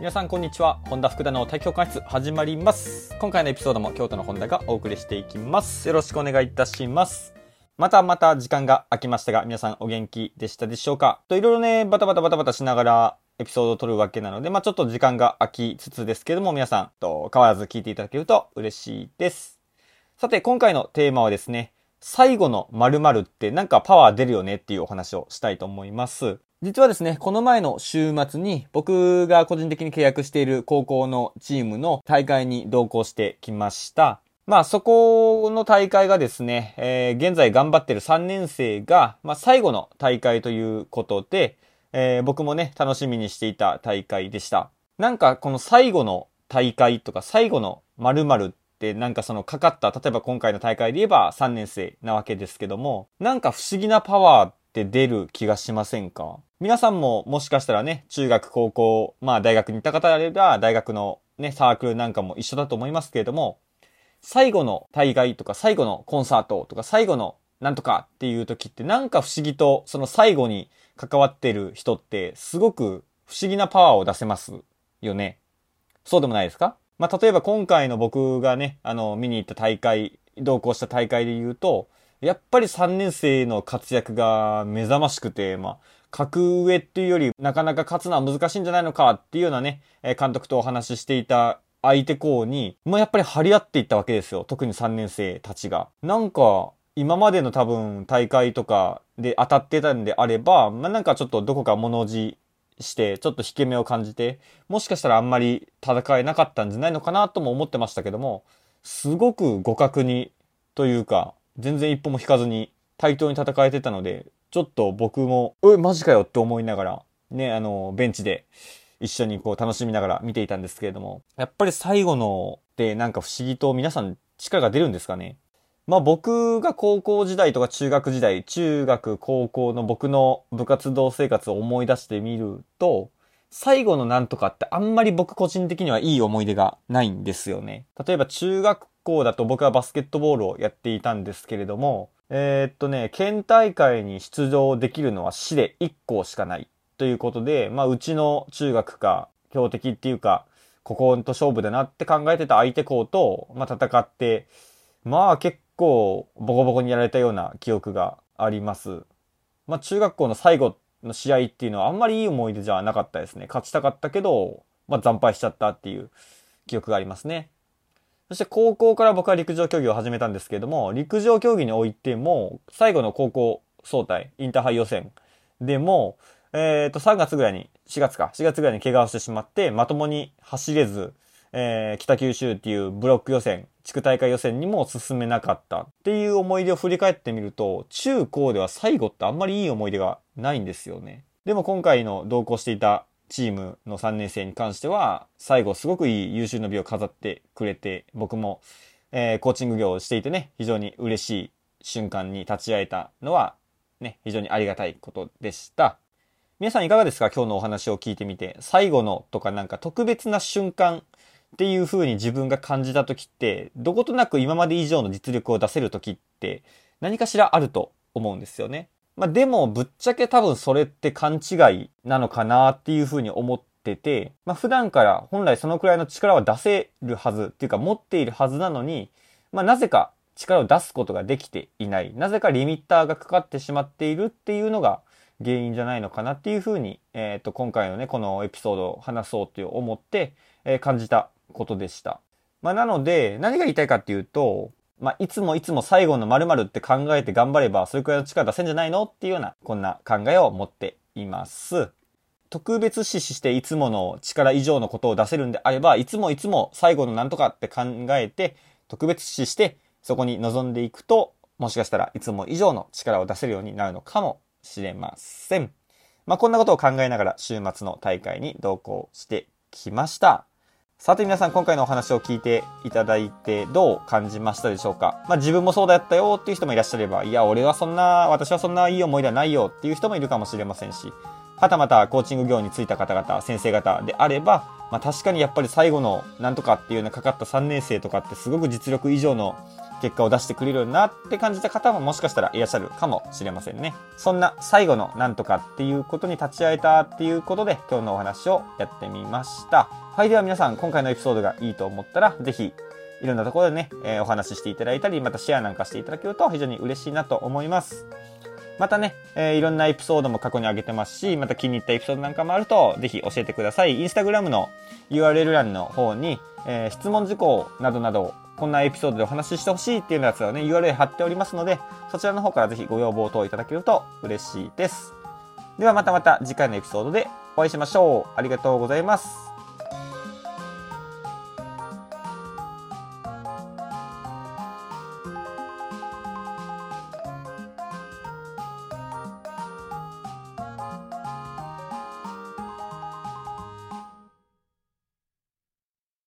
皆さんこんにちは。本田福田の対局開発始まります。今回のエピソードも京都の本田がお送りしていきます。よろしくお願いいたします。またまた時間が空きましたが、皆さんお元気でしたでしょうか？といろいろね、バタバタバタバタしながらエピソードを撮るわけなので、まあちょっと時間が空きつつですけども、皆さんと変わらず聞いていただけると嬉しいです。さて、今回のテーマはですね、最後の〇〇ってなんかパワー出るよねっていうお話をしたいと思います。実はですね、この前の週末に僕が個人的に契約している高校のチームの大会に同行してきました。まあそこの大会がですね、えー現在頑張ってる3年生が、まあ最後の大会ということで、えー僕もね、楽しみにしていた大会でした。なんかこの最後の大会とか最後の〇〇ってなんかそのかかった、例えば今回の大会で言えば3年生なわけですけども、なんか不思議なパワーって出る気がしませんか？皆さんももしかしたらね、中学、高校、まあ大学に行った方であれば、大学のね、サークルなんかも一緒だと思いますけれども、最後の大会とか最後のコンサートとか最後のなんとかっていう時ってなんか不思議とその最後に関わってる人ってすごく不思議なパワーを出せますよね。そうでもないですか？まあ、例えば今回の僕がね、あの、見に行った大会、同行した大会で言うと、やっぱり3年生の活躍が目覚ましくて、まあ、格上っていうより、なかなか勝つのは難しいんじゃないのかっていうようなね、監督とお話ししていた相手校に、もうやっぱり張り合っていったわけですよ。特に3年生たちが。なんか、今までの多分大会とかで当たってたんであれば、まあ、なんかちょっとどこか物おじして、ちょっと引け目を感じて、もしかしたらあんまり戦えなかったんじゃないのかなとも思ってましたけども、すごく互角に、というか、全然一歩も引かずに対等に戦えてたので、ちょっと僕も、え、マジかよって思いながら、ね、あの、ベンチで一緒にこう楽しみながら見ていたんですけれども、やっぱり最後のってなんか不思議と皆さん力が出るんですかね。まあ僕が高校時代とか中学時代、中学、高校の僕の部活動生活を思い出してみると、最後のなんとかってあんまり僕個人的にはいい思い出がないんですよね。例えば中学校だと僕はバスケットボールをやっていたんですけれども、えーっとね、県大会に出場できるのは市で1校しかないということで、まあうちの中学か強敵っていうか、ここと勝負だなって考えてた相手校と、まあ戦って、まあ結構ボコボコにやられたような記憶があります。まあ中学校の最後の試合っていうのはあんまりいい思い出じゃなかったですね。勝ちたかったけど、まあ惨敗しちゃったっていう記憶がありますね。そして高校から僕は陸上競技を始めたんですけれども、陸上競技においても、最後の高校総体、インターハイ予選でも、えっ、と、3月ぐらいに、4月か、4月ぐらいに怪我をしてしまって、まともに走れず、えー北九州っていうブロック予選、地区大会予選にも進めなかったっていう思い出を振り返ってみると、中高では最後ってあんまりいい思い出がないんですよね。でも今回の同行していたチームの3年生に関しては、最後すごくいい優秀の美を飾ってくれて、僕も、えーコーチング業をしていてね、非常に嬉しい瞬間に立ち会えたのは、ね、非常にありがたいことでした。皆さんいかがですか？今日のお話を聞いてみて。最後のとかなんか特別な瞬間っていう風に自分が感じた時って、どことなく今まで以上の実力を出せる時って何かしらあると思うんですよね。まあでもぶっちゃけ多分それって勘違いなのかなっていう風に思ってて、まあ普段から本来そのくらいの力は出せるはずっていうか持っているはずなのに、まあなぜか力を出すことができていない。なぜかリミッターがかかってしまっているっていうのが原因じゃないのかなっていうふうに、えっ、と、今回のね、このエピソードを話そうと思って、えー感じたことでした。まあ、なので、何が言いたいかっていうと、まあ、いつもいつも最後の〇〇って考えて頑張れば、それくらいの力出せんじゃないのっていうような、こんな考えを持っています。特別視していつもの力以上のことを出せるんであれば、いつもいつも最後のなんとかって考えて、特別視してそこに臨んでいくと、もしかしたらいつも以上の力を出せるようになるのかもしれません。まあ、こんなことを考えながら週末の大会に同行してきました。さて皆さん今回のお話を聞いていただいてどう感じましたでしょうか？まあ自分もそうだったよっていう人もいらっしゃれば、いや俺はそんな、私はそんないい思いではないよっていう人もいるかもしれませんし、はたまたコーチング業に就いた方々、先生方であれば、まあ確かにやっぱり最後のなんとかっていうようなかかった3年生とかってすごく実力以上の結果を出してくれるなって感じた方ももしかしたらいらっしゃるかもしれませんね。そんな最後のなんとかっていうことに立ち会えたっていうことで今日のお話をやってみました。はい、では皆さん今回のエピソードがいいと思ったらぜひいろんなところでね、えー、お話ししていただいたり、またシェアなんかしていただけると非常に嬉しいなと思います。またね、えー、いろんなエピソードも過去に上げてますし、また気に入ったエピソードなんかもあると、ぜひ教えてください。インスタグラムの URL 欄の方に、えー、質問事項などなど、こんなエピソードでお話ししてほしいっていうやつをね、URL 貼っておりますので、そちらの方からぜひご要望等いただけると嬉しいです。ではまたまた次回のエピソードでお会いしましょう。ありがとうございます。